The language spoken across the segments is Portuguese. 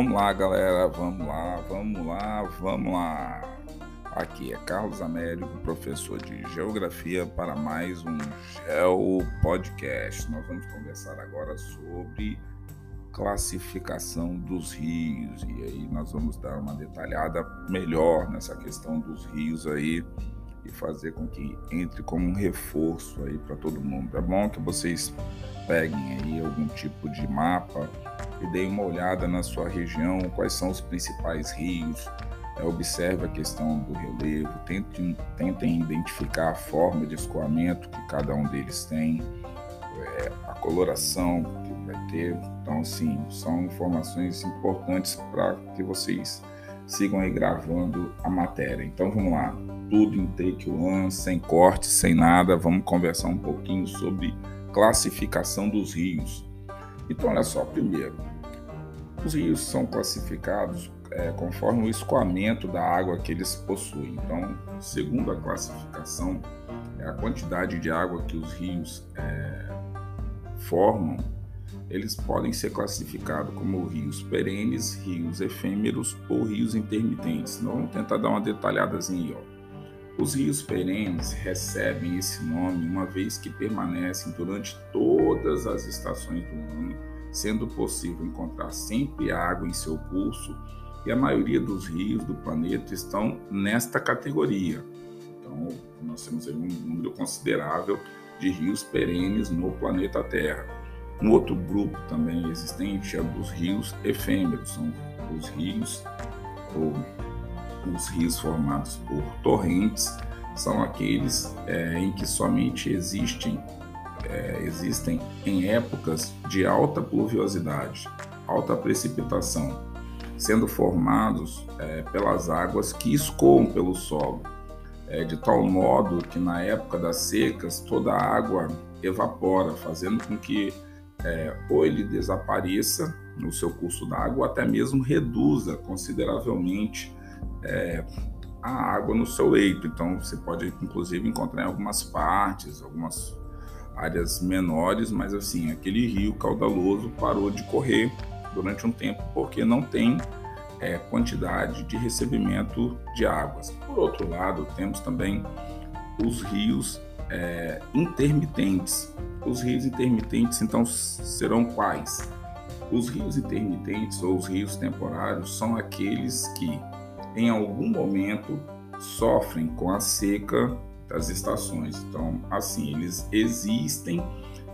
Vamos lá, galera, vamos lá, vamos lá, vamos lá. Aqui é Carlos Américo, professor de Geografia, para mais um Geo Podcast. Nós vamos conversar agora sobre classificação dos rios e aí nós vamos dar uma detalhada melhor nessa questão dos rios aí e fazer com que entre como um reforço aí para todo mundo. É bom que vocês peguem aí algum tipo de mapa e deem uma olhada na sua região, quais são os principais rios, é, observe a questão do relevo, tentem, tentem identificar a forma de escoamento que cada um deles tem, é, a coloração que vai ter. Então, assim, são informações importantes para que vocês sigam aí gravando a matéria. Então, vamos lá, tudo em take one, sem corte, sem nada, vamos conversar um pouquinho sobre classificação dos rios. Então, olha só, primeiro, os rios são classificados é, conforme o escoamento da água que eles possuem. Então, segundo a classificação, é a quantidade de água que os rios é, formam, eles podem ser classificados como rios perenes, rios efêmeros ou rios intermitentes. Então, vamos tentar dar uma detalhadazinha aí, ó. Os rios perenes recebem esse nome uma vez que permanecem durante todas as estações do ano, sendo possível encontrar sempre água em seu curso, e a maioria dos rios do planeta estão nesta categoria. Então, nós temos um número considerável de rios perenes no planeta Terra. Um outro grupo também existente é dos rios efêmeros, são os rios ou os rios formados por torrentes são aqueles é, em que somente existem, é, existem em épocas de alta pluviosidade, alta precipitação, sendo formados é, pelas águas que escoam pelo solo, é, de tal modo que na época das secas toda a água evapora, fazendo com que é, ou ele desapareça no seu curso d'água, ou até mesmo reduza consideravelmente é, a água no seu leito. Então você pode inclusive encontrar em algumas partes, algumas áreas menores, mas assim, aquele rio caudaloso parou de correr durante um tempo porque não tem é, quantidade de recebimento de águas. Por outro lado, temos também os rios é, intermitentes. Os rios intermitentes, então, serão quais? Os rios intermitentes ou os rios temporários são aqueles que em algum momento sofrem com a seca das estações. Então, assim, eles existem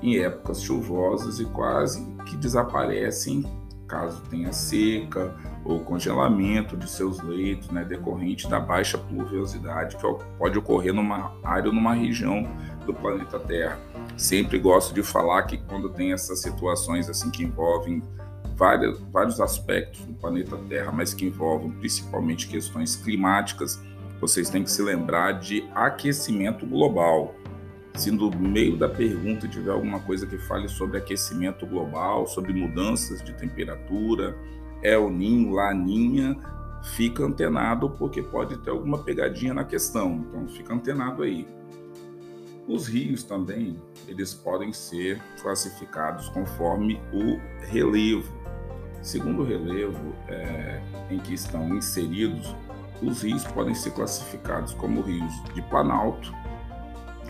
em épocas chuvosas e quase que desaparecem caso tenha seca ou congelamento de seus leitos, né, decorrente da baixa pluviosidade que pode ocorrer numa área ou numa região do planeta Terra. Sempre gosto de falar que quando tem essas situações assim que envolvem várias, vários aspectos do planeta Terra, mas que envolvem principalmente questões climáticas, vocês têm que se lembrar de aquecimento global. Se no meio da pergunta tiver alguma coisa que fale sobre aquecimento global, sobre mudanças de temperatura, El Ninho, Laninha, fica antenado porque pode ter alguma pegadinha na questão. Então fica antenado aí. Os rios também, eles podem ser classificados conforme o relevo. Segundo o relevo é, em que estão inseridos, os rios podem ser classificados como rios de planalto.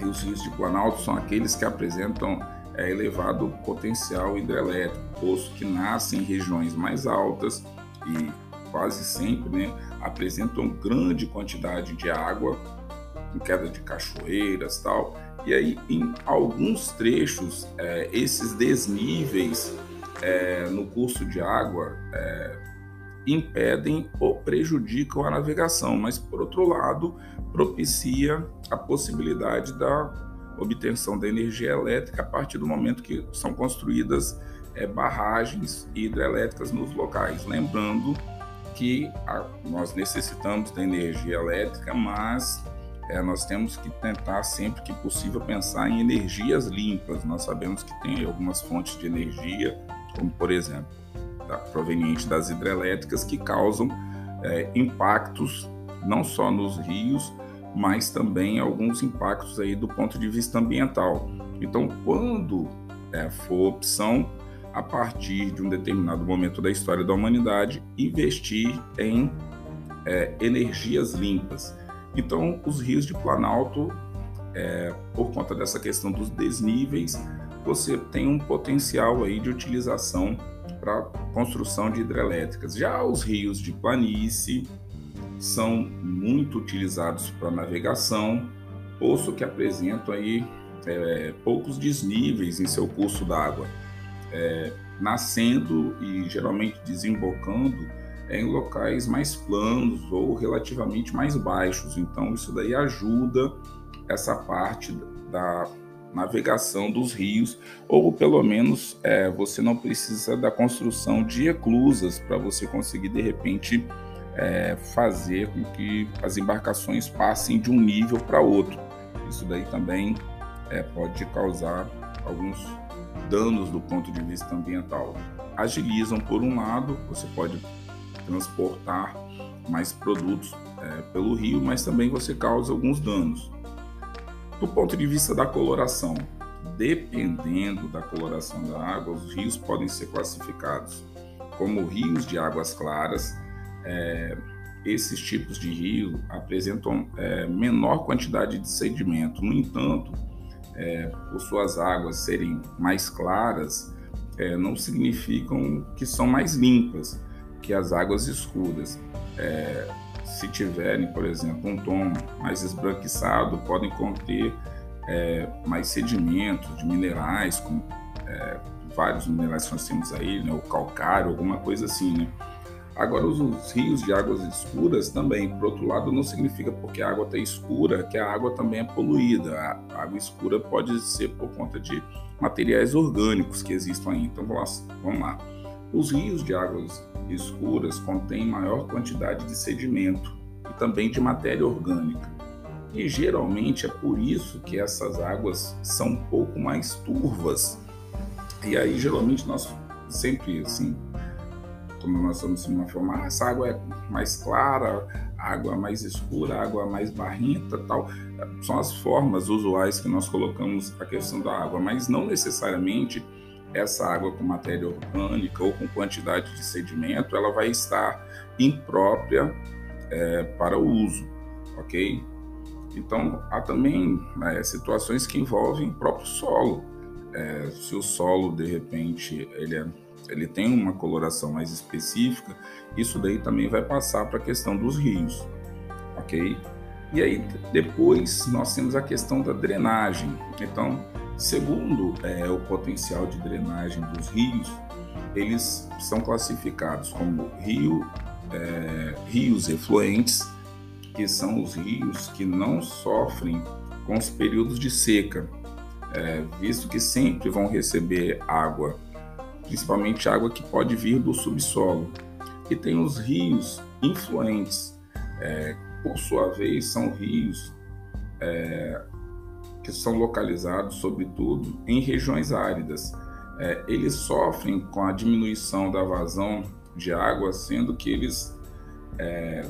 E os rios de planalto são aqueles que apresentam é, elevado potencial hidrelétrico, posto que nascem em regiões mais altas e quase sempre né, apresentam grande quantidade de água, em queda de cachoeiras tal. E aí, em alguns trechos, é, esses desníveis é, no curso de água é, impedem ou prejudicam a navegação, mas por outro lado propicia a possibilidade da obtenção da energia elétrica a partir do momento que são construídas é, barragens hidrelétricas nos locais. Lembrando que a, nós necessitamos da energia elétrica, mas é, nós temos que tentar sempre que possível pensar em energias limpas. Nós sabemos que tem algumas fontes de energia como por exemplo, tá, proveniente das hidrelétricas, que causam é, impactos não só nos rios, mas também alguns impactos aí do ponto de vista ambiental. Então, quando é, for opção, a partir de um determinado momento da história da humanidade, investir em é, energias limpas. Então, os rios de Planalto, é, por conta dessa questão dos desníveis, você tem um potencial aí de utilização para construção de hidrelétricas. Já os rios de planície são muito utilizados para navegação, posto que apresentam aí é, poucos desníveis em seu curso d'água, é, nascendo e geralmente desembocando em locais mais planos ou relativamente mais baixos. Então, isso daí ajuda essa parte da navegação dos rios, ou pelo menos é, você não precisa da construção de eclusas para você conseguir de repente é, fazer com que as embarcações passem de um nível para outro. Isso daí também é, pode causar alguns danos do ponto de vista ambiental. Agilizam por um lado, você pode transportar mais produtos é, pelo rio, mas também você causa alguns danos. Do ponto de vista da coloração, dependendo da coloração da água, os rios podem ser classificados como rios de águas claras. É, esses tipos de rio apresentam é, menor quantidade de sedimento. No entanto, é, por suas águas serem mais claras, é, não significam que são mais limpas que as águas escuras. Se tiverem, por exemplo, um tom mais esbranquiçado, podem conter é, mais sedimentos de minerais, como é, vários minerais que nós temos aí, né, o calcário, alguma coisa assim, né? Agora, os, os, rios de águas escuras também, por outro lado, não significa porque a água está escura que a água também é poluída. A água escura pode ser por conta de materiais orgânicos que existem aí. Então, vamos lá. Os rios de águas escuras contêm maior quantidade de sedimento e também de matéria orgânica. E geralmente é por isso que essas águas são um pouco mais turvas. E aí, geralmente, nós sempre assim como nós estamos em uma forma, ah, essa água é mais clara, água mais escura, água mais barrenta, tal. São as formas usuais que nós colocamos a questão da água, mas não necessariamente essa água com matéria orgânica ou com quantidade de sedimento, ela vai estar imprópria é, para o uso, ok? Então, há também né, situações que envolvem o próprio solo. É, se o solo, de repente, ele é ele tem uma coloração mais específica, isso daí também vai passar para a questão dos rios, ok? E aí depois nós temos a questão da drenagem. Então, segundo é, o potencial de drenagem dos rios, eles são classificados como rio, é, rios efluentes, que são os rios que não sofrem com os períodos de seca, é, visto que sempre vão receber água principalmente água que pode vir do subsolo. E tem os rios influentes, é, por sua vez, são rios é, que são localizados, sobretudo, em regiões áridas. É, eles sofrem com a diminuição da vazão de água, sendo que eles é,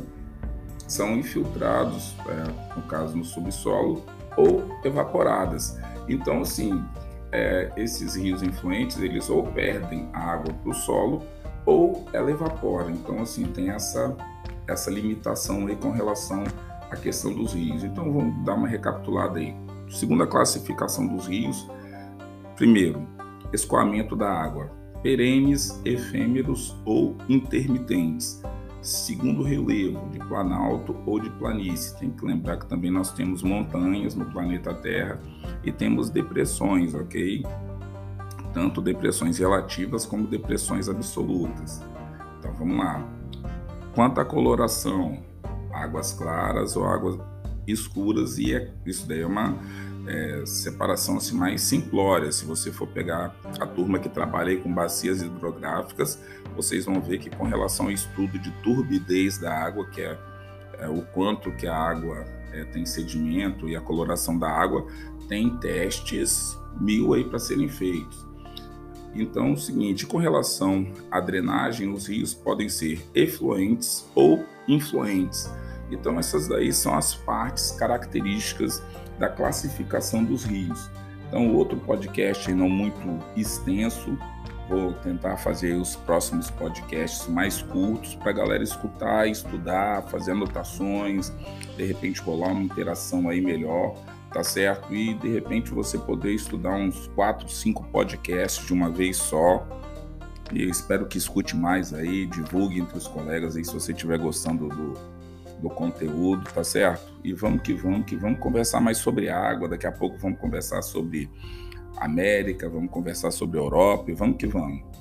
são infiltrados, é, no caso no subsolo, ou evaporadas. Então, assim, é, esses rios influentes eles ou perdem a água para o solo ou ela evapora. Então, assim, tem essa, essa limitação aí com relação à questão dos rios. Então, vamos dar uma recapitulada aí. Segunda classificação dos rios. Primeiro, escoamento da água. Perenes, efêmeros ou intermitentes segundo relevo de planalto ou de planície. Tem que lembrar que também nós temos montanhas no planeta Terra e temos depressões, ok? Tanto depressões relativas como depressões absolutas. Então vamos lá. Quanto à coloração, águas claras ou águas escuras, e é, isso daí é uma é, separação assim, mais simplória. Se você for pegar a turma que trabalha com bacias hidrográficas, vocês vão ver que com relação ao estudo de turbidez da água, que é, é o quanto que a água é, tem sedimento e a coloração da água, tem testes mil aí para serem feitos. Então, é o seguinte, com relação à drenagem, os rios podem ser efluentes ou influentes. Então, essas daí são as partes características da classificação dos rios. Então, outro podcast não muito extenso, Vou tentar fazer os próximos podcasts mais curtos para a galera escutar, estudar, fazer anotações, de repente rolar uma interação aí melhor, tá certo? E de repente você poder estudar uns 4, 5 podcasts de uma vez só. E eu espero que escute mais aí, divulgue entre os colegas aí se você estiver gostando do, do conteúdo, tá certo? E vamos que vamos, que vamos conversar mais sobre água, daqui a pouco vamos conversar sobre América, vamos conversar sobre Europa e vamos que vamos.